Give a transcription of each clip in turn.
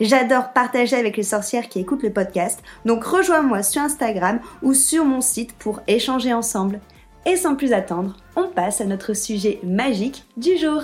J'adore partager avec les sorcières qui écoutent le podcast, donc rejoins-moi sur Instagram ou sur mon site pour échanger ensemble. Et sans plus attendre, on passe à notre sujet magique du jour.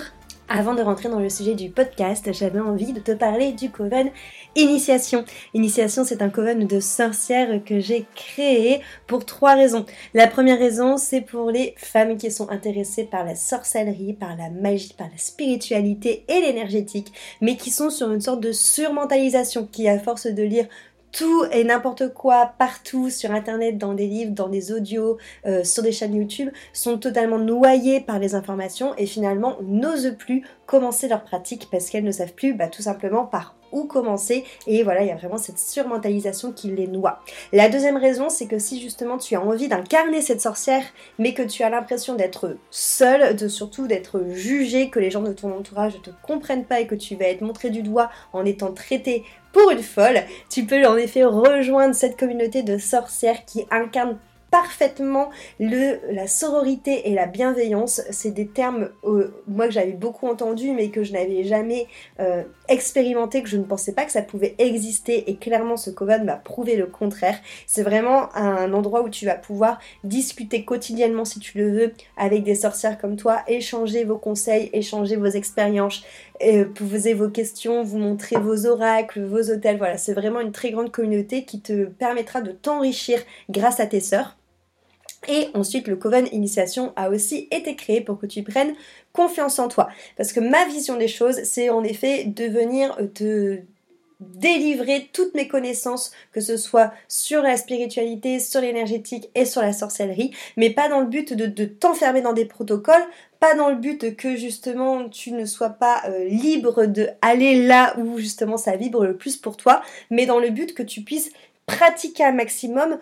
Avant de rentrer dans le sujet du podcast, j'avais envie de te parler du coven Initiation. Initiation, c'est un coven de sorcières que j'ai créé pour trois raisons. La première raison, c'est pour les femmes qui sont intéressées par la sorcellerie, par la magie, par la spiritualité et l'énergétique, mais qui sont sur une sorte de surmentalisation qui, à force de lire tout et n'importe quoi partout sur internet, dans des livres, dans des audios, euh, sur des chaînes YouTube, sont totalement noyées par les informations et finalement n'osent plus commencer leur pratique parce qu'elles ne savent plus bah, tout simplement par où commencer et voilà il y a vraiment cette surmentalisation qui les noie. La deuxième raison c'est que si justement tu as envie d'incarner cette sorcière mais que tu as l'impression d'être seule, de surtout d'être jugée, que les gens de ton entourage ne te comprennent pas et que tu vas être montré du doigt en étant traité pour une folle, tu peux en effet rejoindre cette communauté de sorcières qui incarnent parfaitement le, la sororité et la bienveillance. C'est des termes, euh, moi, que j'avais beaucoup entendu, mais que je n'avais jamais euh, expérimenté, que je ne pensais pas que ça pouvait exister. Et clairement, ce coven m'a prouvé le contraire. C'est vraiment un endroit où tu vas pouvoir discuter quotidiennement, si tu le veux, avec des sorcières comme toi, échanger vos conseils, échanger vos expériences, euh, poser vos questions, vous montrer vos oracles, vos hôtels. Voilà, c'est vraiment une très grande communauté qui te permettra de t'enrichir grâce à tes sœurs. Et ensuite, le Coven Initiation a aussi été créé pour que tu prennes confiance en toi. Parce que ma vision des choses, c'est en effet de venir te délivrer toutes mes connaissances, que ce soit sur la spiritualité, sur l'énergétique et sur la sorcellerie, mais pas dans le but de, t'enfermer dans des protocoles, pas dans le but que justement tu ne sois pas euh, libre de aller là où justement ça vibre le plus pour toi, mais dans le but que tu puisses pratiquer un maximum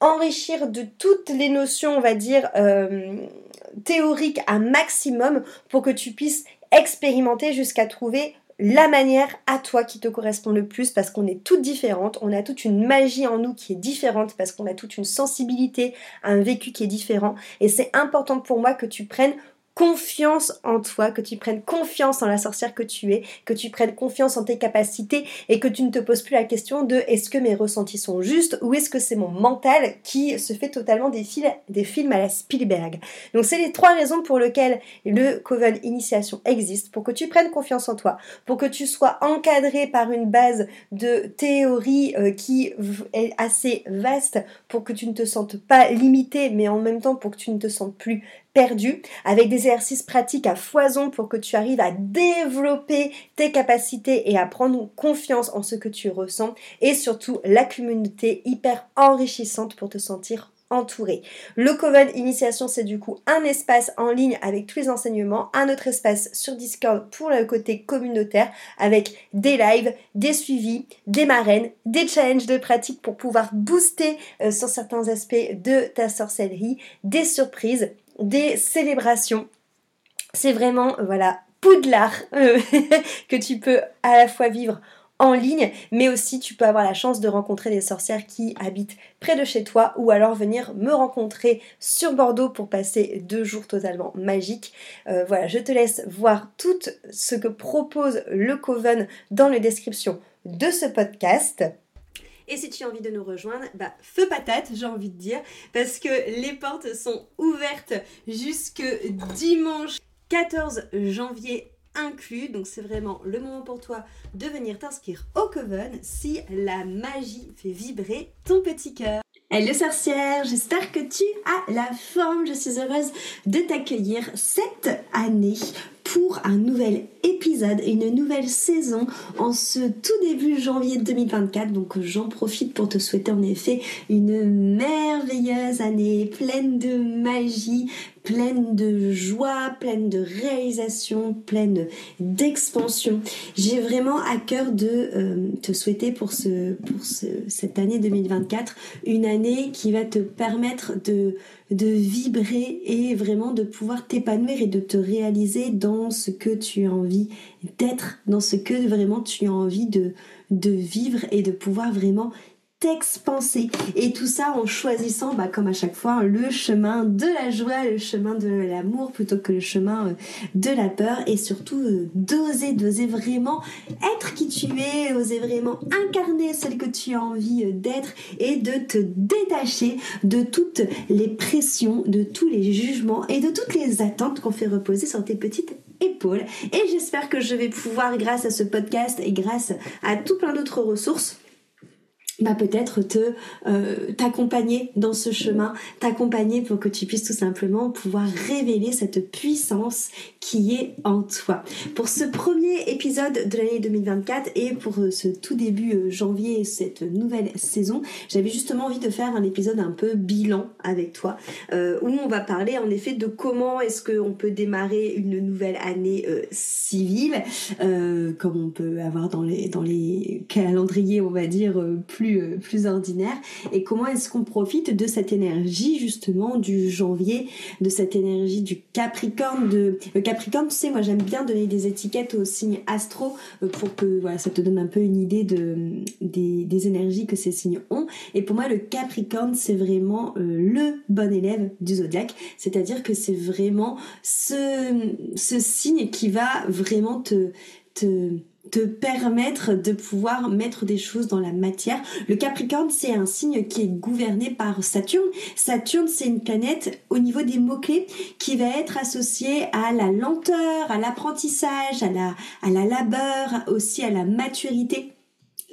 enrichir de toutes les notions, on va dire, euh, théoriques un maximum pour que tu puisses expérimenter jusqu'à trouver la manière à toi qui te correspond le plus parce qu'on est toutes différentes, on a toute une magie en nous qui est différente parce qu'on a toute une sensibilité, un vécu qui est différent. Et c'est important pour moi que tu prennes confiance en toi, que tu prennes confiance en la sorcière que tu es, que tu prennes confiance en tes capacités et que tu ne te poses plus la question de est-ce que mes ressentis sont justes ou est-ce que c'est mon mental qui se fait totalement des, des films à la Spielberg. Donc c'est les trois raisons pour lesquelles le Coven Initiation existe, pour que tu prennes confiance en toi, pour que tu sois encadré par une base de théorie euh, qui est assez vaste, pour que tu ne te sentes pas limité, mais en même temps pour que tu ne te sentes plus perdu, avec des exercices pratiques à foison pour que tu arrives à développer tes capacités et à prendre confiance en ce que tu ressens, et surtout la communauté hyper enrichissante pour te sentir entouré. Le Coven Initiation, c'est du coup un espace en ligne avec tous les enseignements, un autre espace sur Discord pour le côté communautaire avec des lives, des suivis, des marraines, des challenges de pratique pour pouvoir booster euh, sur certains aspects de ta sorcellerie, des surprises des célébrations. C'est vraiment, voilà, poudlard euh, que tu peux à la fois vivre en ligne, mais aussi tu peux avoir la chance de rencontrer des sorcières qui habitent près de chez toi ou alors venir me rencontrer sur Bordeaux pour passer deux jours totalement magiques. Euh, voilà, je te laisse voir tout ce que propose le Coven dans la description de ce podcast. Et si tu as envie de nous rejoindre, bah feu patate, j'ai envie de dire, parce que les portes sont ouvertes jusque dimanche 14 janvier inclus. Donc c'est vraiment le moment pour toi de venir t'inscrire au Coven si la magie fait vibrer ton petit cœur. Hello sorcière, j'espère que tu as la forme. Je suis heureuse de t'accueillir cette année pour un nouvel épisode, une nouvelle saison en ce tout début janvier 2024. Donc j'en profite pour te souhaiter en effet une merveilleuse année pleine de magie, pleine de joie, pleine de réalisation, pleine d'expansion. J'ai vraiment à cœur de euh, te souhaiter pour, ce, pour ce, cette année 2024 une année qui va te permettre de, de vibrer et vraiment de pouvoir t'épanouir et de te réaliser dans ce que tu as envie d'être, dans ce que vraiment tu as envie de, vivre et de pouvoir vraiment t'expanser. Et tout ça en choisissant, bah, comme à chaque fois, le chemin de la joie, le chemin de l'amour plutôt que le chemin euh, de la peur et surtout euh, d'oser, d'oser vraiment être qui tu es, oser vraiment incarner celle que tu as envie euh, d'être et de te détacher de toutes les pressions, de tous les jugements et de toutes les attentes qu'on fait reposer sur tes petites épaules. Et j'espère que je vais pouvoir, grâce à ce podcast et grâce à tout plein d'autres ressources, bah peut-être te euh, t'accompagner dans ce chemin, t'accompagner pour que tu puisses tout simplement pouvoir révéler cette puissance qui est en toi. Pour ce premier épisode de l'année 2024 et pour euh, ce tout début euh, janvier, cette nouvelle saison, j'avais justement envie de faire un épisode un peu bilan avec toi, où on va parler en effet de comment est-ce qu'on peut démarrer une nouvelle année civile, comme on peut avoir dans les dans les calendriers, on va dire euh, plus, ordinaire et comment est-ce qu'on profite de cette énergie justement du janvier, de cette énergie du Capricorne. De... Le Capricorne, tu sais, moi j'aime bien donner des étiquettes aux signes astro euh, pour que voilà, ça te donne un peu une idée de, des, énergies que ces signes ont. Et pour moi, le Capricorne, c'est vraiment euh, le bon élève du zodiaque, c'est-à-dire que c'est vraiment ce, ce signe qui va vraiment te, te permettre de pouvoir mettre des choses dans la matière. Le Capricorne, c'est un signe qui est gouverné par Saturne. Saturne, c'est une planète au niveau des mots-clés qui va être associée à la lenteur, à l'apprentissage, à la, à la labeur, aussi à la maturité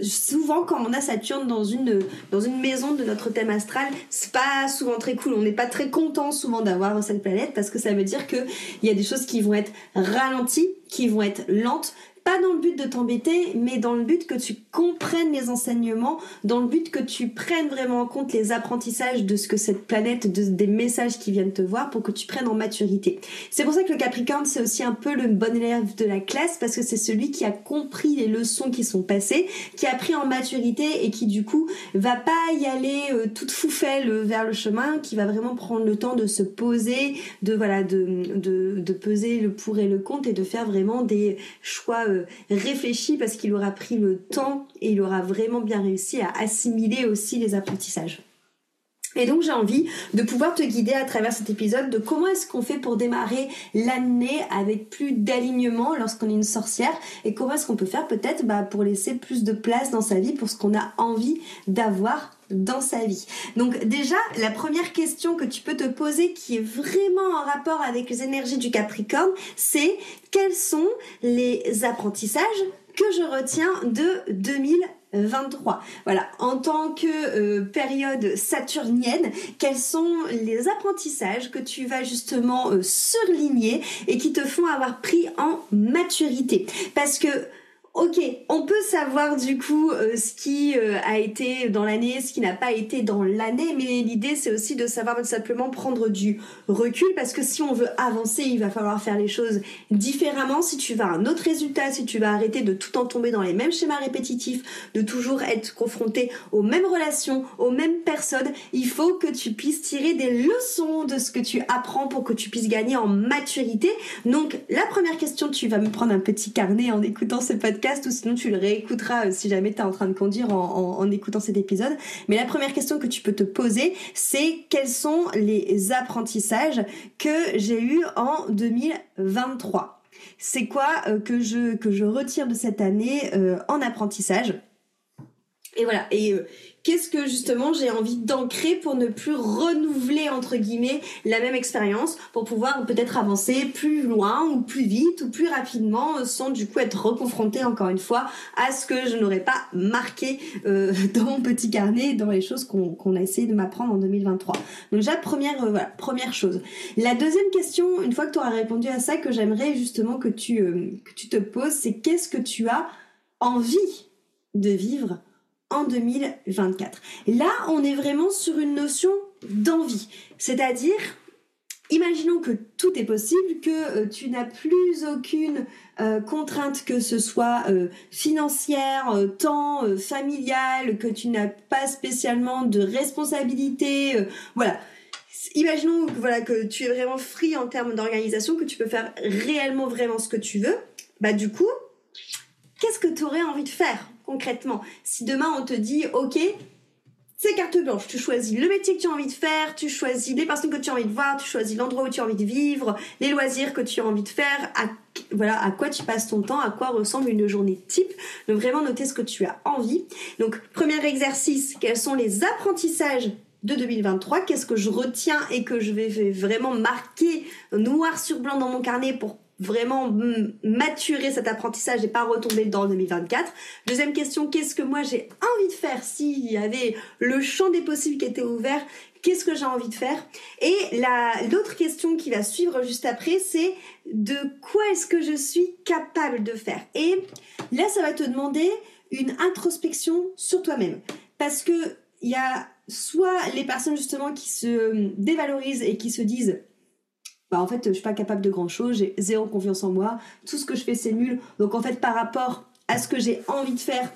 souvent quand on a Saturne dans une dans une maison de notre thème astral, c'est pas souvent très cool. On n'est pas très content souvent d'avoir cette planète parce que ça veut dire que il y a des choses qui vont être ralenties, qui vont être lentes, pas dans le but de t'embêter, mais dans le but que tu comprennes les enseignements, dans le but que tu prennes vraiment en compte les apprentissages de ce que cette planète, de, des messages qui viennent te voir pour que tu prennes en maturité. C'est pour ça que le Capricorne, c'est aussi un peu le bon élève de la classe parce que c'est celui qui a compris les leçons qui sont passées, qui a pris en maturité et qui du coup va pas y aller euh, toute foufelle euh, vers le chemin, qui va vraiment prendre le temps de se poser, de voilà, de, de, de peser le pour et le contre et de faire vraiment des choix euh, réfléchi parce qu'il aura pris le temps et il aura vraiment bien réussi à assimiler aussi les apprentissages. Et donc j'ai envie de pouvoir te guider à travers cet épisode de comment est-ce qu'on fait pour démarrer l'année avec plus d'alignement lorsqu'on est une sorcière et comment est-ce qu'on peut faire peut-être bah, pour laisser plus de place dans sa vie pour ce qu'on a envie d'avoir dans sa vie. Donc déjà, la première question que tu peux te poser qui est vraiment en rapport avec les énergies du Capricorne, c'est quels sont les apprentissages que je retiens de 2023. Voilà, en tant que euh, période saturnienne, quels sont les apprentissages que tu vas justement euh, surligner et qui te font avoir pris en maturité? Parce que Ok, on peut savoir du coup euh, ce qui euh, a été dans l'année, ce qui n'a pas été dans l'année, mais l'idée c'est aussi de savoir simplement prendre du recul parce que si on veut avancer, il va falloir faire les choses différemment. Si tu vas à un autre résultat, si tu vas arrêter de tout en tomber dans les mêmes schémas répétitifs, de toujours être confronté aux mêmes relations, aux mêmes personnes, il faut que tu puisses tirer des leçons de ce que tu apprends pour que tu puisses gagner en maturité. Donc la première question, tu vas me prendre un petit carnet en écoutant ce podcast ou sinon tu le réécouteras euh, si jamais tu es en train de conduire en, écoutant cet épisode. Mais la première question que tu peux te poser, c'est quels sont les apprentissages que j'ai eu en 2023 C'est quoi euh, que je que je retire de cette année euh, en apprentissage? Et voilà. Et qu'est-ce que justement j'ai envie d'ancrer pour ne plus renouveler entre guillemets la même expérience pour pouvoir peut-être avancer plus loin ou plus vite ou plus rapidement euh, sans du coup être reconfronté encore une fois à ce que je n'aurais pas marqué euh, dans mon petit carnet dans les choses qu'on a essayé de m'apprendre en 2023 donc déjà première voilà première chose. La deuxième question une fois que tu auras répondu à ça que j'aimerais justement que tu que tu te poses c'est qu'est-ce que tu as envie de vivre en 2024. Là, on est vraiment sur une notion d'envie. C'est-à-dire, imaginons que tout est possible, que euh, tu n'as plus aucune euh, contrainte que ce soit euh, financière, temps, familiale, que tu n'as pas spécialement de responsabilité. voilà. Imaginons voilà, que tu es vraiment free en termes d'organisation, que tu peux faire réellement vraiment ce que tu veux. Bah du coup, qu'est-ce que tu aurais envie de faire? Concrètement Si demain on te dit, ok, c'est carte blanche, tu choisis le métier que tu as envie de faire, tu choisis les personnes que tu as envie de voir, tu choisis l'endroit où tu as envie de vivre, les loisirs que tu as envie de faire, à, voilà, à quoi tu passes ton temps, à quoi ressemble une journée type. Donc vraiment noter ce que tu as envie. Donc premier exercice, quels sont les apprentissages de 2023, qu'est-ce que je retiens et que je vais vraiment marquer noir sur blanc dans mon carnet pour vraiment maturer cet apprentissage et pas retomber dans 2024. Deuxième question, qu'est-ce que moi j'ai envie de faire s'il y avait le champ des possibles qui était ouvert? Qu'est-ce que j'ai envie de faire? Et la l'autre question qui va suivre juste après, c'est de quoi est-ce que je suis capable de faire? Et là, ça va te demander une introspection sur toi-même. Parce que il y a soit les personnes justement qui se dévalorisent et qui se disent bah en fait je suis pas capable de grand chose, j'ai zéro confiance en moi, tout ce que je fais c'est nul. Donc en fait par rapport à ce que j'ai envie de faire,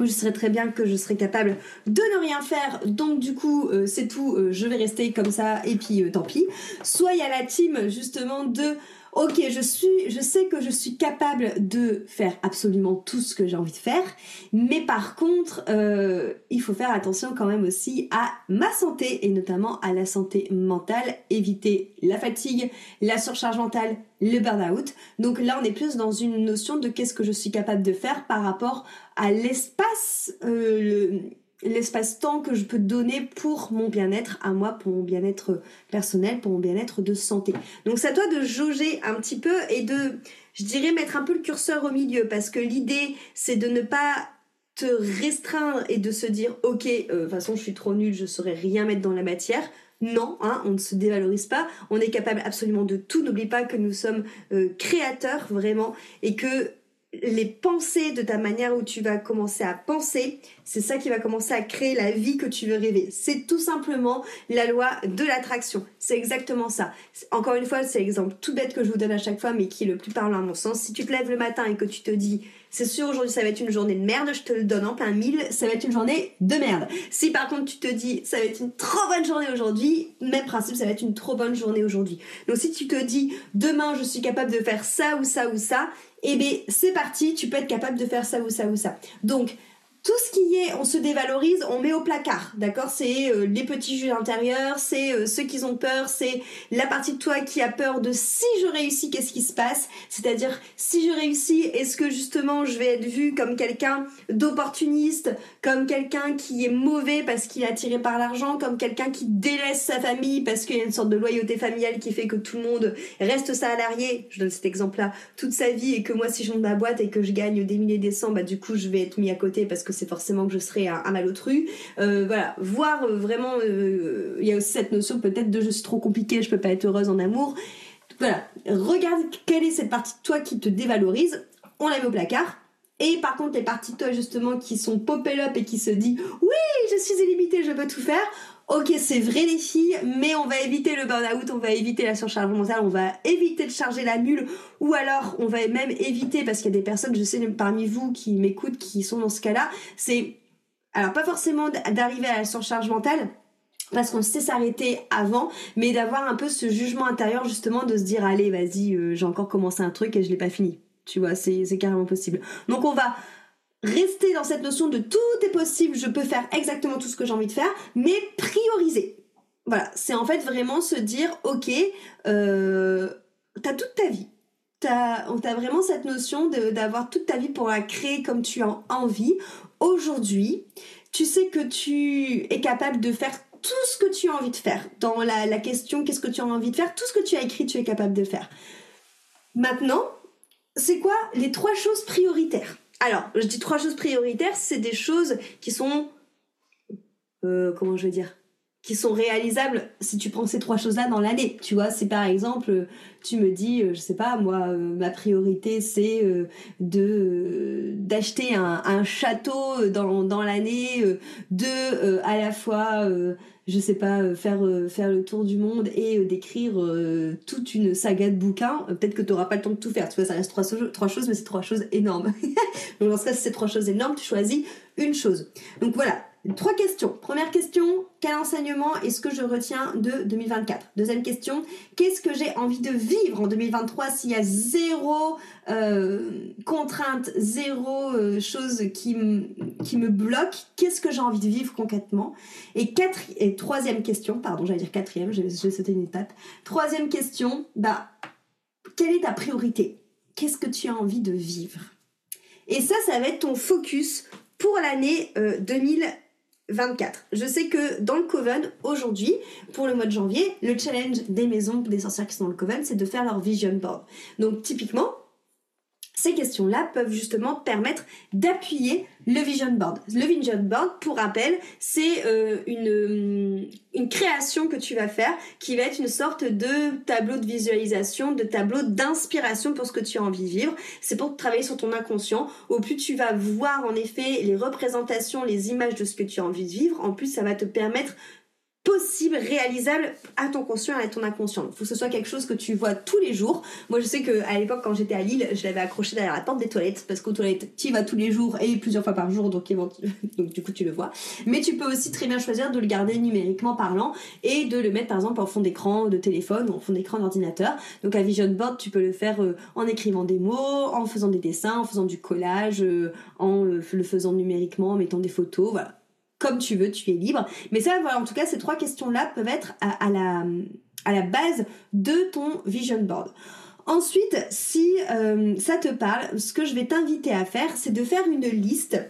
je serais très bien que je serais capable de ne rien faire. Donc du coup euh, c'est tout, euh, je vais rester comme ça et puis euh, tant pis. Soit il y a la team justement de ok, je suis, je sais que je suis capable de faire absolument tout ce que j'ai envie de faire, mais par contre, euh, il faut faire attention quand même aussi à ma santé et notamment à la santé mentale, éviter la fatigue, la surcharge mentale, le burn-out. Donc là, on est plus dans une notion de qu'est-ce que je suis capable de faire par rapport à l'espace, euh, l'espace-temps que je peux donner pour mon bien-être à moi, pour mon bien-être personnel, pour mon bien-être de santé. Donc c'est à toi de jauger un petit peu et de, je dirais, mettre un peu le curseur au milieu parce que l'idée, c'est de ne pas te restreindre et de se dire, ok, euh, de toute façon, je suis trop nulle, je saurais rien mettre dans la matière. Non, hein, on ne se dévalorise pas, on est capable absolument de tout. N'oublie pas que nous sommes euh, créateurs vraiment et que les pensées de ta manière où tu vas commencer à penser, c'est ça qui va commencer à créer la vie que tu veux rêver. C'est tout simplement la loi de l'attraction. C'est exactement ça. Encore une fois, c'est l'exemple tout bête que je vous donne à chaque fois, mais qui est le plus parlant à mon sens. Si tu te lèves le matin et que tu te dis, c'est sûr aujourd'hui ça va être une journée de merde, je te le donne en plein mille, ça va être une journée de merde. Si par contre tu te dis, ça va être une trop bonne journée aujourd'hui, même principe, ça va être une trop bonne journée aujourd'hui. Donc si tu te dis, demain je suis capable de faire ça ou ça ou ça, eh bien c'est parti, tu peux être capable de faire ça ou ça ou ça. Donc tout ce qui est, on se dévalorise, on met au placard, d'accord? C'est euh, les petits juges intérieurs, c'est euh, ceux qui ont peur, c'est la partie de toi qui a peur de si je réussis, qu'est-ce qui se passe? C'est-à-dire, si je réussis, est-ce que justement je vais être vu comme quelqu'un d'opportuniste, comme quelqu'un qui est mauvais parce qu'il est attiré par l'argent, comme quelqu'un qui délaisse sa famille parce qu'il y a une sorte de loyauté familiale qui fait que tout le monde reste salarié, je donne cet exemple-là, toute sa vie et que moi si je monte ma boîte et que je gagne des milliers des cents, bah du coup je vais être mis à côté parce que c'est forcément que je serai un, malotru. Euh, voilà, voir euh, vraiment, euh, il y a aussi cette notion peut-être de je suis trop compliqué, je peux pas être heureuse en amour. Voilà, regarde quelle est cette partie de toi qui te dévalorise, on la met au placard. Et par contre, les parties de toi justement qui sont popé up et qui se dit oui, je suis illimitée, je peux tout faire. Ok, c'est vrai les filles, mais on va éviter le burn-out, on va éviter la surcharge mentale, on va éviter de charger la mule, ou alors on va même éviter, parce qu'il y a des personnes, je sais parmi vous qui m'écoutent, qui sont dans ce cas-là, c'est, alors pas forcément d'arriver à la surcharge mentale, parce qu'on sait s'arrêter avant, mais d'avoir un peu ce jugement intérieur justement de se dire allez vas-y euh, j'ai encore commencé un truc et je l'ai pas fini. Tu vois, c'est carrément possible. Donc on va rester dans cette notion de tout est possible, je peux faire exactement tout ce que j'ai envie de faire, mais prioriser. Voilà, c'est en fait vraiment se dire, ok, euh, t'as toute ta vie. T'as as vraiment cette notion d'avoir toute ta vie pour la créer comme tu as envie. aujourd'hui, tu sais que tu es capable de faire tout ce que tu as envie de faire. Dans la, la question qu'est-ce que tu as envie de faire, tout ce que tu as écrit, tu es capable de faire. Maintenant, c'est quoi les trois choses prioritaires? Alors, je dis trois choses prioritaires, c'est des choses qui sont... Euh, comment je vais dire qui sont réalisables si tu prends ces trois choses-là dans l'année. Tu vois, si par exemple, tu me dis, euh, je sais pas, moi, euh, ma priorité c'est d'acheter un, un, château dans, dans l'année, de à la fois, je sais pas, faire faire le tour du monde et d'écrire toute une saga de bouquins. Peut-être que tu n'auras pas le temps de tout faire. Tu vois, ça reste trois, choses, mais c'est trois choses énormes. Donc dans ce cas, c'est trois choses énormes, tu choisis une chose. Donc voilà, Trois questions. Première question, quel enseignement est-ce que je retiens de 2024 Deuxième question, qu'est-ce que j'ai envie de vivre en 2023 s'il y a zéro euh, contrainte, zéro euh, chose qui, qui me bloque? Qu'est-ce que j'ai envie de vivre concrètement? Et, quatre, et troisième question, pardon, j'allais dire quatrième, j'ai sauté une étape. Troisième question, bah, quelle est ta priorité? Qu'est-ce que tu as envie de vivre? Et ça, ça va être ton focus pour l'année euh, 2024. 24. Je sais que dans le Coven, aujourd'hui, pour le mois de janvier, le challenge des maisons des sorcières qui sont dans le Coven, c'est de faire leur vision board. Donc typiquement, ces questions-là peuvent justement permettre d'appuyer le vision board. Le vision board, pour rappel, c'est euh, une, une création que tu vas faire qui va être une sorte de tableau de visualisation, de tableau d'inspiration pour ce que tu as envie de vivre. C'est pour travailler sur ton inconscient. Au plus tu vas voir en effet les représentations, les images de ce que tu as envie de vivre, en plus ça va te permettre possible, réalisable à ton conscient et à ton inconscient. Il faut que ce soit quelque chose que tu vois tous les jours. Moi, je sais que à l'époque, quand j'étais à Lille, je l'avais accroché derrière la porte des toilettes parce qu'aux toilettes, tu y vas tous les jours et plusieurs fois par jour, donc, donc du coup, tu le vois. Mais tu peux aussi très bien choisir de le garder numériquement parlant et de le mettre par exemple en fond d'écran de téléphone ou en fond d'écran d'ordinateur. Donc, à Vision Board, tu peux le faire euh, en écrivant des mots, en faisant des dessins, en faisant du collage, euh, en euh, le faisant numériquement, en mettant des photos, voilà comme tu veux, tu es libre. Mais ça, voilà, en tout cas, ces trois questions-là peuvent être à, la, base de ton vision board. Ensuite, si euh, ça te parle, ce que je vais t'inviter à faire, c'est de faire une liste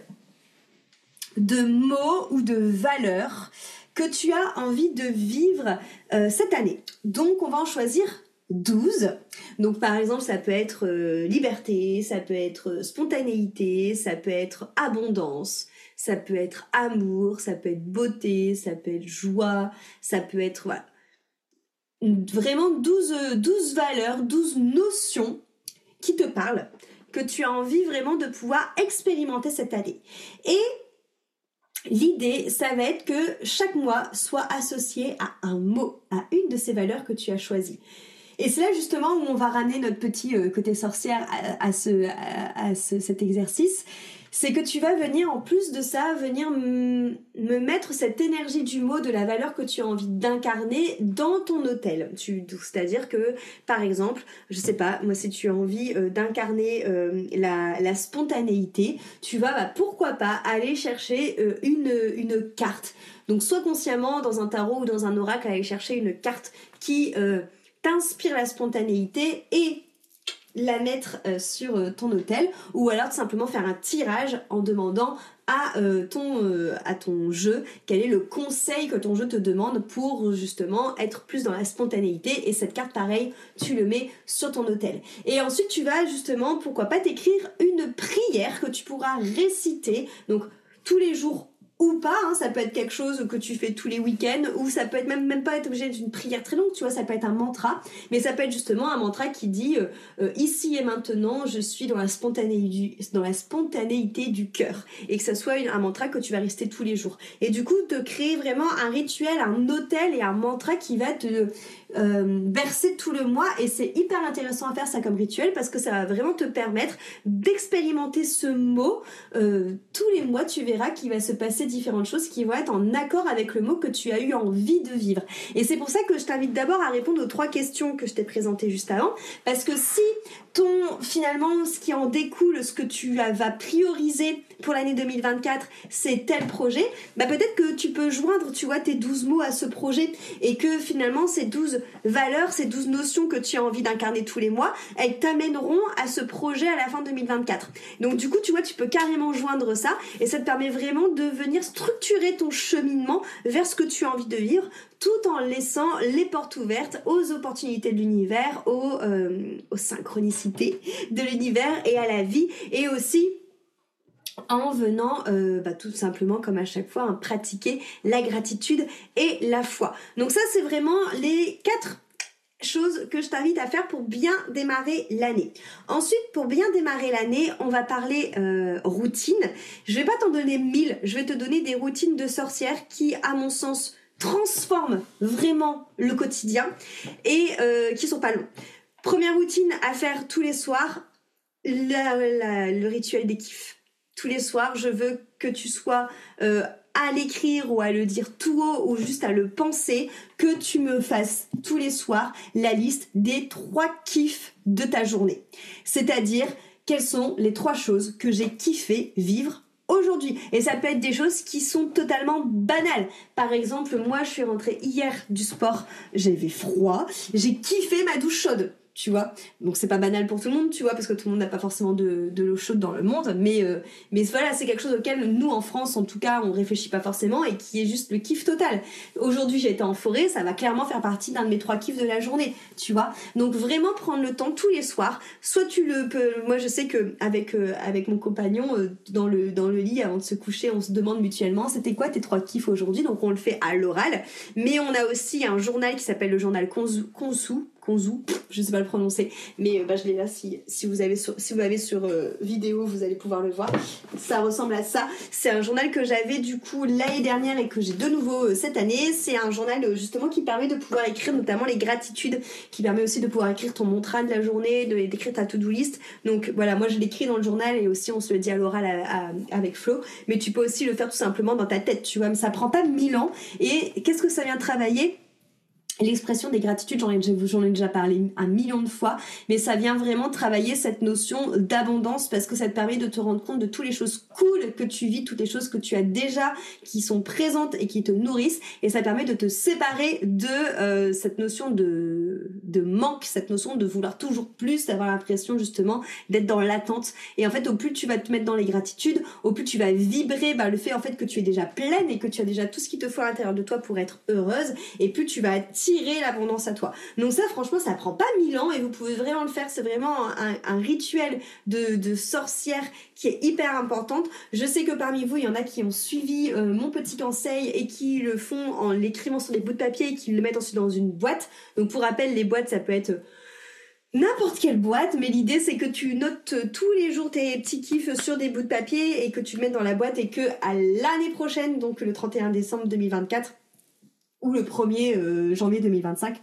de mots ou de valeurs que tu as envie de vivre euh, cette année. Donc, on va en choisir 12. Donc par exemple, ça peut être euh, liberté, ça peut être spontanéité, ça peut être abondance, ça peut être amour, ça peut être beauté, ça peut être joie, ça peut être voilà, vraiment 12, 12 valeurs, 12 notions qui te parlent, que tu as envie vraiment de pouvoir expérimenter cette année. Et L'idée, ça va être que chaque mois soit associé à un mot, à une de ces valeurs que tu as choisies. Et c'est là justement où on va ramener notre petit euh, côté sorcière à, ce, à, cet exercice c'est que tu vas venir, en plus de ça, venir me mettre cette énergie du mot, de la valeur que tu as envie d'incarner dans ton hôtel. C'est-à-dire que, par exemple, je sais pas, moi si tu as envie euh, d'incarner euh, la, spontanéité, tu vas, bah, pourquoi pas, aller chercher euh, une carte. Donc soit consciemment dans un tarot ou dans un oracle, aller chercher une carte qui t'inspire la spontanéité et la mettre euh, sur euh, ton hôtel ou alors tout simplement faire un tirage en demandant à euh, ton à ton jeu quel est le conseil que ton jeu te demande pour justement être plus dans la spontanéité. Et cette carte pareil tu le mets sur ton hôtel. Et ensuite tu vas justement pourquoi pas t'écrire une prière que tu pourras réciter donc tous les jours ou pas, hein, ça peut être quelque chose que tu fais tous les week-ends, ou ça peut être même, même pas être obligé d'une prière très longue, tu vois, ça peut être un mantra, mais ça peut être justement un mantra qui dit euh, euh, ici et maintenant, je suis dans la spontanéité du, dans la spontanéité du cœur, et que ça soit un mantra que tu vas rester tous les jours. Et du coup, de créer vraiment un rituel, un hôtel et un mantra qui va te euh, bercer tout le mois, et c'est hyper intéressant à faire ça comme rituel parce que ça va vraiment te permettre d'expérimenter ce mot tous les mois. Tu verras qu'il va se passer différentes choses qui vont être en accord avec le mot que tu as eu envie de vivre. Et c'est pour ça que je t'invite d'abord à répondre aux trois questions que je t'ai présentées juste avant, parce que si ton finalement ce qui en découle, ce que tu vas prioriser pour l'année 2024, c'est tel projet, bah peut-être que tu peux joindre, tu vois, tes 12 mots à ce projet et que finalement ces 12 valeurs, ces 12 notions que tu as envie d'incarner tous les mois, elles t'amèneront à ce projet à la fin 2024. Donc du coup, tu vois, tu peux carrément joindre ça et ça te permet vraiment de venir structurer ton cheminement vers ce que tu as envie de vivre tout en laissant les portes ouvertes aux opportunités de l'univers, aux, euh, synchronicités de l'univers et à la vie et aussi en venant euh, bah, tout simplement comme à chaque fois hein, pratiquer la gratitude et la foi. Donc ça c'est vraiment les quatre choses que je t'invite à faire pour bien démarrer l'année. Ensuite, pour bien démarrer l'année, on va parler euh, routine. Je vais pas t'en donner mille, je vais te donner des routines de sorcières qui, à mon sens, transforment vraiment le quotidien et euh, qui sont pas longs. Première routine à faire tous les soirs, le rituel des kiffs tous les soirs, je veux que tu sois euh, à l'écrire ou à le dire tout haut ou juste à le penser, que tu me fasses tous les soirs la liste des trois kiffs de ta journée. C'est-à-dire quelles sont les trois choses que j'ai kiffé vivre aujourd'hui. Et ça peut être des choses qui sont totalement banales. Par exemple, moi, je suis rentrée hier du sport, j'avais froid, j'ai kiffé ma douche chaude tu vois. Donc c'est pas banal pour tout le monde, tu vois, parce que tout le monde n'a pas forcément de, de l'eau chaude dans le monde, mais euh, mais voilà, c'est quelque chose auquel nous en France, en tout cas, on réfléchit pas forcément et qui est juste le kiff total. Aujourd'hui, j'ai été en forêt, ça va clairement faire partie d'un de mes trois kiffs de la journée, tu vois. Donc vraiment prendre le temps tous les soirs, soit tu le peux, moi je sais que avec euh, avec mon compagnon euh, dans le dans le lit avant de se coucher, on se demande mutuellement, c'était quoi tes trois kiffs aujourd'hui, donc on le fait à l'oral, mais on a aussi un journal qui s'appelle le journal Konsu, Konzu, je sais pas le prononcer, mais euh, bah, je l'ai là si, vous avez sur euh, vidéo, vous allez pouvoir le voir. Ça ressemble à ça. C'est un journal que j'avais du coup l'année dernière et que j'ai de nouveau euh, cette année. C'est un journal justement qui permet de pouvoir écrire notamment les gratitudes, qui permet aussi de pouvoir écrire ton mantra de la journée, de d'écrire ta to-do list. Donc voilà, moi je l'écris dans le journal et aussi on se le dit à l'oral avec Flo, mais tu peux aussi le faire tout simplement dans ta tête, tu vois. Mais ça prend pas mille ans. Et qu'est-ce que ça vient travailler? L'expression des gratitudes, j'en ai, déjà parlé un million de fois, mais ça vient vraiment travailler cette notion d'abondance parce que ça te permet de te rendre compte de toutes les choses cool que tu vis, toutes les choses que tu as déjà, qui sont présentes et qui te nourrissent, et ça permet de te séparer de euh, cette notion de, de manque, cette notion de vouloir toujours plus, d'avoir l'impression justement d'être dans l'attente. Et en fait, au plus tu vas te mettre dans les gratitudes, au plus tu vas vibrer le fait en fait que tu es déjà pleine et que tu as déjà tout ce qu'il te faut à l'intérieur de toi pour être heureuse, et plus tu vas l'abondance à toi. Donc ça, franchement, ça prend pas mille ans et vous pouvez vraiment le faire. C'est vraiment un, rituel de, sorcière qui est hyper importante. Je sais que parmi vous, il y en a qui ont suivi euh, mon petit conseil et qui le font en l'écrivant sur des bouts de papier et qui le mettent ensuite dans une boîte. Donc pour rappel, les boîtes, ça peut être n'importe quelle boîte, mais l'idée c'est que tu notes tous les jours tes petits kiffs sur des bouts de papier et que tu le mettes dans la boîte et que à l'année prochaine, donc le 31 décembre 2024, ou le 1er euh, janvier 2025,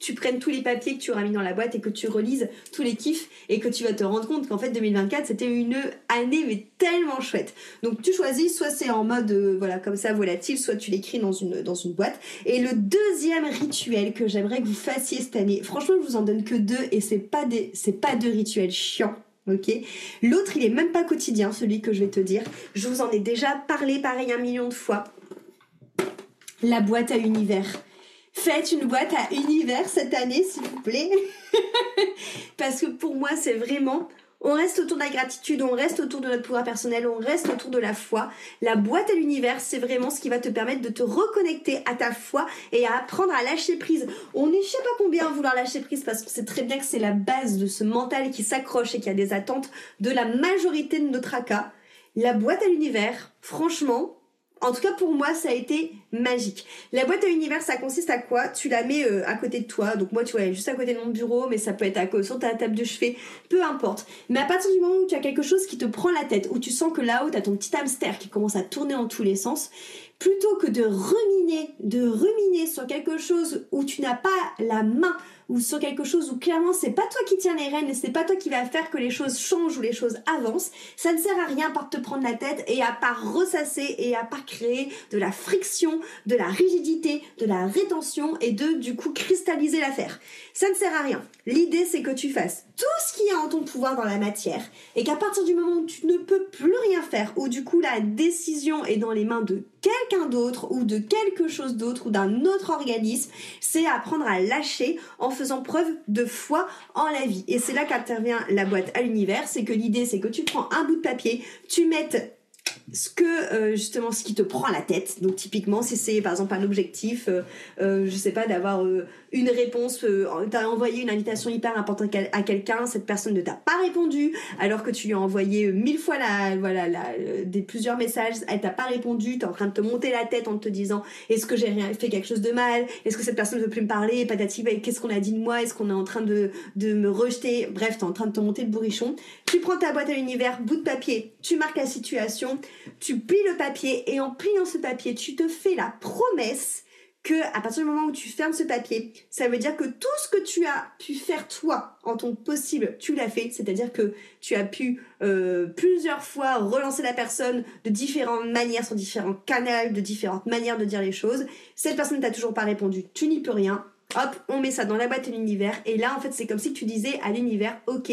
tu prennes tous les papiers que tu auras mis dans la boîte et que tu relises tous les kiffs et que tu vas te rendre compte qu'en fait 2024 c'était une année mais tellement chouette. Donc tu choisis soit c'est en mode euh, voilà comme ça volatile, soit tu l'écris dans une dans une boîte. Et le deuxième rituel que j'aimerais que vous fassiez cette année, franchement je vous en donne que deux et c'est pas des c'est pas deux rituels chiants. Ok? L'autre, il est même pas quotidien, celui que je vais te dire. Je vous en ai déjà parlé pareil un million de fois la boîte à univers. Faites une boîte à univers cette année, s'il vous plaît. Parce que pour moi, c'est vraiment, on reste autour de la gratitude, on reste autour de notre pouvoir personnel, on reste autour de la foi. La boîte à l'univers, c'est vraiment ce qui va te permettre de te reconnecter à ta foi et à apprendre à lâcher prise. On est je pas combien à vouloir lâcher prise parce que c'est très bien que c'est la base de ce mental qui s'accroche et qui a des attentes de la majorité de notre cas. La boîte à l'univers, franchement, en tout cas, pour moi, ça a été magique. La boîte à univers, ça consiste à quoi? Tu la mets euh, à côté de toi. Donc moi, tu vois, elle juste à côté de mon bureau, mais ça peut être à, sur ta table de chevet, peu importe. Mais à partir du moment où tu as quelque chose qui te prend la tête, où tu sens que là-haut, tu as ton petit hamster qui commence à tourner en tous les sens, plutôt que de ruminer, de ruminer sur quelque chose où tu n'as pas la main ou sur quelque chose où clairement c'est pas toi qui tiens les rênes et c'est pas toi qui va faire que les choses changent ou les choses avancent, ça ne sert à rien par te prendre la tête et à pas ressasser et à pas créer de la friction, de la rigidité, de la rétention et de du coup cristalliser l'affaire. Ça ne sert à rien. L'idée c'est que tu fasses tout ce qui est en ton pouvoir dans la matière et qu'à partir du moment où tu ne peux plus rien faire, ou du coup la décision est dans les mains de quelqu'un d'autre ou de quelque chose d'autre ou d'un autre organisme, c'est apprendre à lâcher en faisant preuve de foi en la vie. Et c'est là qu'intervient la boîte à l'univers, c'est que l'idée c'est que tu prends un bout de papier, tu mettes ce que euh, justement ce qui te prend la tête. Donc typiquement si c'est par exemple un objectif euh, euh, je sais pas d'avoir une réponse t'as envoyé une invitation hyper importante à quelqu'un cette personne ne t'a pas répondu alors que tu lui as envoyé mille fois la voilà la, des plusieurs messages elle t'a pas répondu t'es en train de te monter la tête en te disant est-ce que j'ai fait quelque chose de mal? Est-ce que cette personne ne veut plus me parler? Patati qu'est-ce qu'on a dit de moi? Est-ce qu'on est en train de de me rejeter? Bref t'es en train de te monter le bourrichon. Tu prends ta boîte à l'univers bout de papier tu marques la situation tu plies le papier et en pliant ce papier, tu te fais la promesse que à partir du moment où tu fermes ce papier, ça veut dire que tout ce que tu as pu faire toi en ton possible, tu l'as fait. C'est-à-dire que tu as pu euh, plusieurs fois relancer la personne de différentes manières, sur différents canaux, de différentes manières de dire les choses. Cette personne ne t'a toujours pas répondu, tu n'y peux rien. Hop, on met ça dans la boîte de l'univers. Et là, en fait, c'est comme si tu disais à l'univers, ok,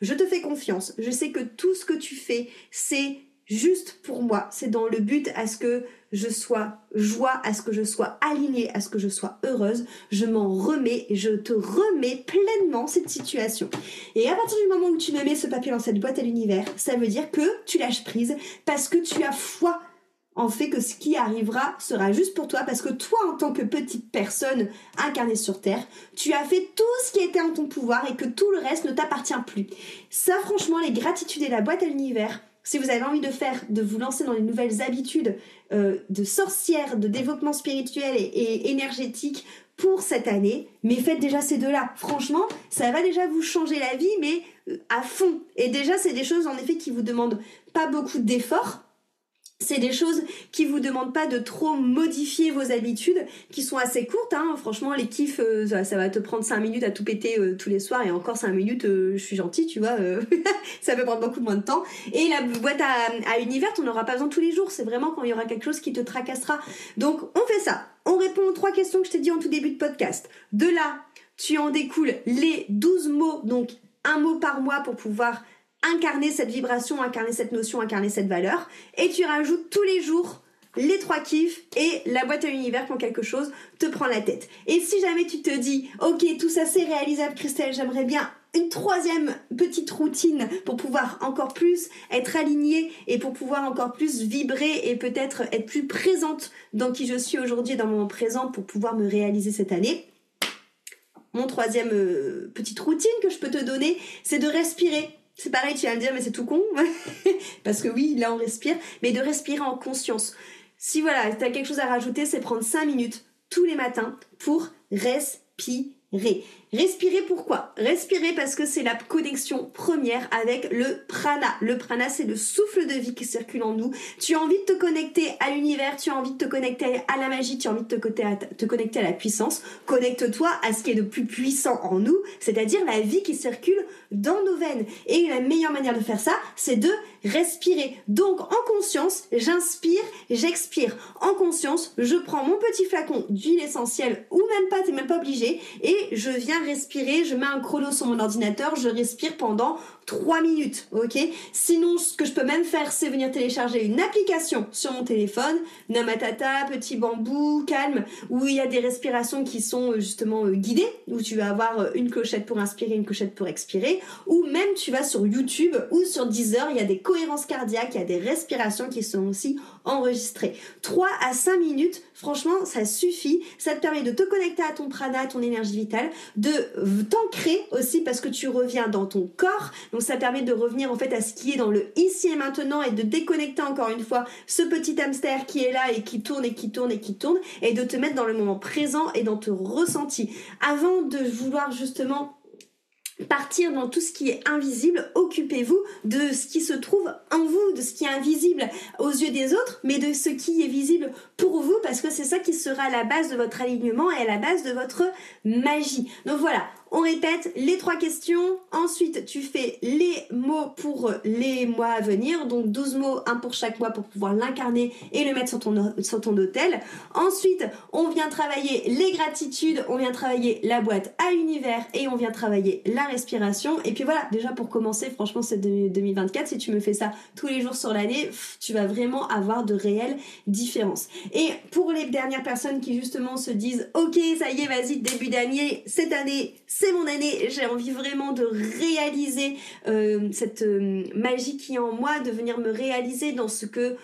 je te fais confiance. Je sais que tout ce que tu fais, c'est juste pour moi. C'est dans le but à ce que je sois joie, à ce que je sois alignée, à ce que je sois heureuse. Je m'en remets et je te remets pleinement cette situation. Et à partir du moment où tu me mets ce papier dans cette boîte à l'univers, ça veut dire que tu lâches prise parce que tu as foi en fait que ce qui arrivera sera juste pour toi parce que toi en tant que petite personne incarnée sur terre, tu as fait tout ce qui était en ton pouvoir et que tout le reste ne t'appartient plus. Ça franchement les gratitudes et la boîte à l'univers, si vous avez envie de faire, de vous lancer dans les nouvelles habitudes euh, de sorcière, de développement spirituel et, énergétique pour cette année, mais faites déjà ces deux-là. Franchement, ça va déjà vous changer la vie, mais euh, à fond. Et déjà, c'est des choses en effet qui vous demandent pas beaucoup d'efforts, c'est des choses qui vous demandent pas de trop modifier vos habitudes, qui sont assez courtes. Hein. Franchement, les kiffs, euh, ça, va te prendre 5 minutes à tout péter euh, tous les soirs et encore 5 minutes, euh, je suis gentille, tu vois. ça peut prendre beaucoup moins de temps. Et la boîte à, à univers, on n'aura pas besoin tous les jours. C'est vraiment quand il y aura quelque chose qui te tracassera. Donc, on fait ça. On répond aux trois questions que je t'ai dit en tout début de podcast. De là, tu en découles les 12 mots, donc un mot par mois pour pouvoir incarner cette vibration, incarner cette notion, incarner cette valeur. Et tu rajoutes tous les jours les trois kiffs et la boîte à l'univers quand quelque chose te prend la tête. Et si jamais tu te dis, ok, tout ça c'est réalisable, Christelle, j'aimerais bien une troisième petite routine pour pouvoir encore plus être alignée et pour pouvoir encore plus vibrer et peut-être être plus présente dans qui je suis aujourd'hui, dans mon présent pour pouvoir me réaliser cette année. Mon troisième euh, petite routine que je peux te donner, c'est de respirer c'est pareil, tu vas me dire, mais c'est tout con. Parce que oui, là, on respire. Mais de respirer en conscience. Si voilà, tu as quelque chose à rajouter, c'est prendre 5 minutes tous les matins pour respirer Respirer pourquoi? Respirer parce que c'est la connexion première avec le prana. Le prana, c'est le souffle de vie qui circule en nous. Tu as envie de te connecter à l'univers, tu as envie de te connecter à la magie, tu as envie de te connecter à, la puissance. Connecte-toi à ce qui est le plus puissant en nous, c'est-à-dire la vie qui circule dans nos veines. Et la meilleure manière de faire ça, c'est de respirer. Donc, en conscience, j'inspire, j'expire. En conscience, je prends mon petit flacon d'huile essentielle ou même pas, t'es même pas obligé, je viens respirer, je mets un chrono sur mon ordinateur, je respire pendant 3 minutes, ok? Sinon, ce que je peux même faire, c'est venir télécharger une application sur mon téléphone, Namatata, Petit Bambou, Calme, où il y a des respirations qui sont euh, justement euh, guidées, où tu vas avoir euh, une clochette pour inspirer, une clochette pour expirer, ou même tu vas sur YouTube ou sur Deezer, il y a des cohérences cardiaques, il y a des respirations qui sont aussi enregistrées. 3 à 5 minutes, franchement, ça suffit, ça te permet de te connecter à ton prana, à ton énergie vitale, de t'ancrer aussi parce que tu reviens dans ton corps, donc ça permet de revenir en fait à ce qui est dans le ici et maintenant et de déconnecter encore une fois ce petit hamster qui est là et qui tourne et qui tourne et qui tourne et de te mettre dans le moment présent et dans ton ressenti. Avant de vouloir justement partir dans tout ce qui est invisible, occupez-vous de ce qui se trouve en vous, de ce qui est invisible aux yeux des autres, mais de ce qui est visible pour parce que c'est ça qui sera la base de votre alignement et à la base de votre magie. Donc voilà, on répète les trois questions. Ensuite, tu fais les mots pour les mois à venir. Donc 12 mots, un pour chaque mois pour pouvoir l'incarner et le mettre sur ton, hôtel. Ensuite, on vient travailler les gratitudes, on vient travailler la boîte à univers et on vient travailler la respiration. Et puis voilà, déjà pour commencer, franchement, c'est 2024. Si tu me fais ça tous les jours sur l'année, tu vas vraiment avoir de réelles différences. Et pour les dernières personnes qui justement se disent, ok, ça y est, vas-y, début d'année, cette année, mon année, j'ai envie vraiment de réaliser euh, cette euh, magie qui est en moi, de venir me réaliser dans ce que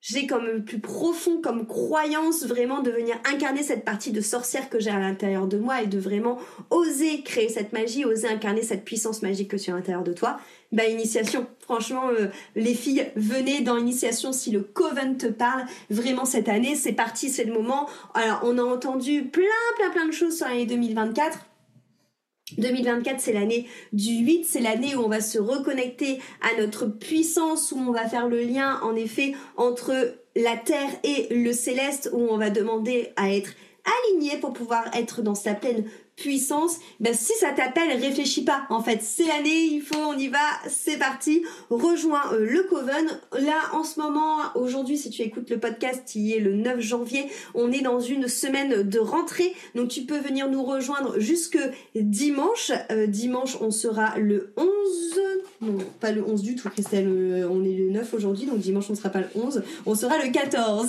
j'ai comme plus profond comme croyance vraiment de venir incarner cette partie de sorcière que j'ai à l'intérieur de moi et de vraiment oser créer cette magie, oser incarner cette puissance magique que tu as à l'intérieur de toi. Bah initiation, franchement euh, les filles venez dans l'initiation si le coven te parle vraiment cette année, c'est parti, c'est le moment. Alors on a entendu plein plein plein de choses sur l'année 2024 2024, c'est l'année du 8, c'est l'année où on va se reconnecter à notre puissance, où on va faire le lien en effet entre la terre et le céleste, où on va demander à être aligné pour pouvoir être dans sa pleine puissance, ben si ça t'appelle, réfléchis pas. En fait, c'est l'année, il faut, on y va, c'est parti. Rejoins euh, le Coven. Là, en ce moment, aujourd'hui, si tu écoutes le podcast, qui est le 9 janvier, on est dans une semaine de rentrée. Donc, tu peux venir nous rejoindre jusque dimanche. Euh, dimanche, on sera le 11. Non, pas le 11 du tout, Christelle. Euh, on est le 9 aujourd'hui, donc dimanche, on sera pas le 11. On sera le 14.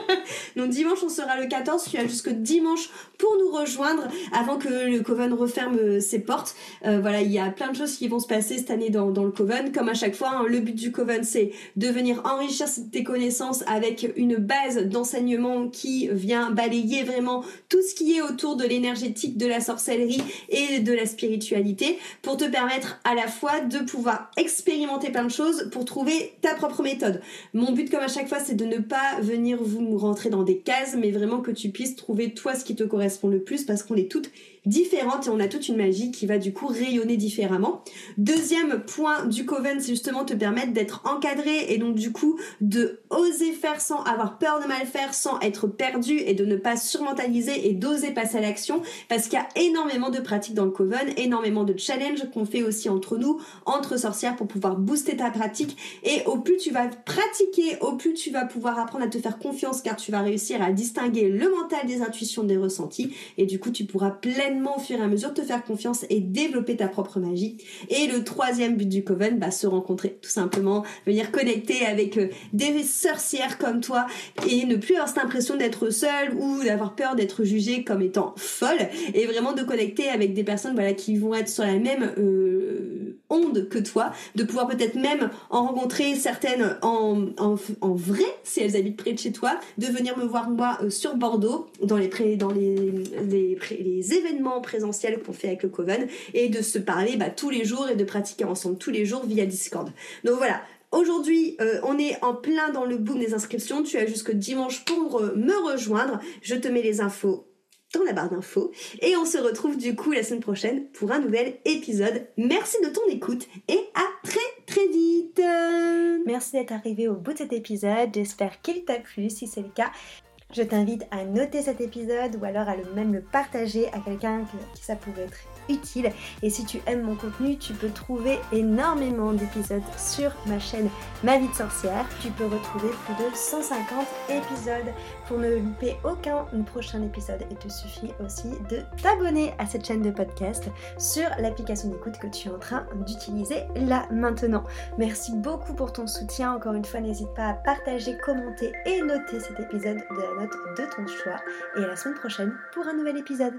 donc, dimanche, on sera le 14. Tu as jusque dimanche pour nous rejoindre avant que le Coven referme euh, ses portes. Euh, voilà, il y a plein de choses qui vont se passer cette année dans, le Coven. Comme à chaque fois, hein, le but du Coven, c'est de venir enrichir tes connaissances avec une base d'enseignement qui vient balayer vraiment tout ce qui est autour de l'énergétique, de la sorcellerie et de la spiritualité pour te permettre à la fois de pouvoir expérimenter plein de choses pour trouver ta propre méthode. Mon but, comme à chaque fois, c'est de ne pas venir vous rentrer dans des cases, mais vraiment que tu puisses trouver toi ce qui te correspond le plus parce qu'on est toutes différente et on a toute une magie qui va du coup rayonner différemment. Deuxième point du Coven, c'est justement te permettre d'être encadré et donc du coup de oser faire sans avoir peur de mal faire, sans être perdu et de ne pas surmentaliser et d'oser passer à l'action. Parce qu'il y a énormément de pratiques dans le Coven, énormément de challenges qu'on fait aussi entre nous, entre sorcières pour pouvoir booster ta pratique. Et au plus tu vas pratiquer, au plus tu vas pouvoir apprendre à te faire confiance car tu vas réussir à distinguer le mental des intuitions, des ressentis. Et du coup tu pourras pleinement au fur et à mesure te faire confiance et développer ta propre magie. Et le troisième but du Coven, bah, se rencontrer tout simplement, venir connecter avec euh, des sorcières comme toi et ne plus avoir cette impression d'être seule ou d'avoir peur d'être jugée comme étant folle. Et vraiment de connecter avec des personnes voilà qui vont être sur la même euh, onde que toi, de pouvoir peut-être même en rencontrer certaines en, en, vrai si elles habitent près de chez toi, de venir me voir moi euh, sur Bordeaux dans les pré, dans les, les, les événements présentiel qu'on fait avec le Coven et de se parler bah, tous les jours et de pratiquer ensemble tous les jours via Discord. Donc voilà, Aujourd'hui, euh, on est en plein dans le boom des inscriptions. Tu as jusque dimanche pour euh, me rejoindre. Je te mets les infos dans la barre d'infos. Et on se retrouve du coup la semaine prochaine pour un nouvel épisode. Merci de ton écoute et à très très vite. Merci d'être arrivé au bout de cet épisode. J'espère qu'il t'a plu. Si c'est le cas, je t'invite à noter cet épisode ou alors à le même le partager à quelqu'un qui ça pourrait être Et si tu aimes mon contenu, tu peux trouver énormément d'épisodes sur ma chaîne Ma vie de sorcière. Tu peux retrouver plus de 150 épisodes pour ne louper aucun prochain épisode. Il te suffit aussi de t'abonner à cette chaîne de podcast sur l'application d'écoute que tu es en train d'utiliser là maintenant. Merci beaucoup pour ton soutien. Encore une fois, n'hésite pas à partager, commenter et noter cet épisode de la note de ton choix. Et à la semaine prochaine pour un nouvel épisode.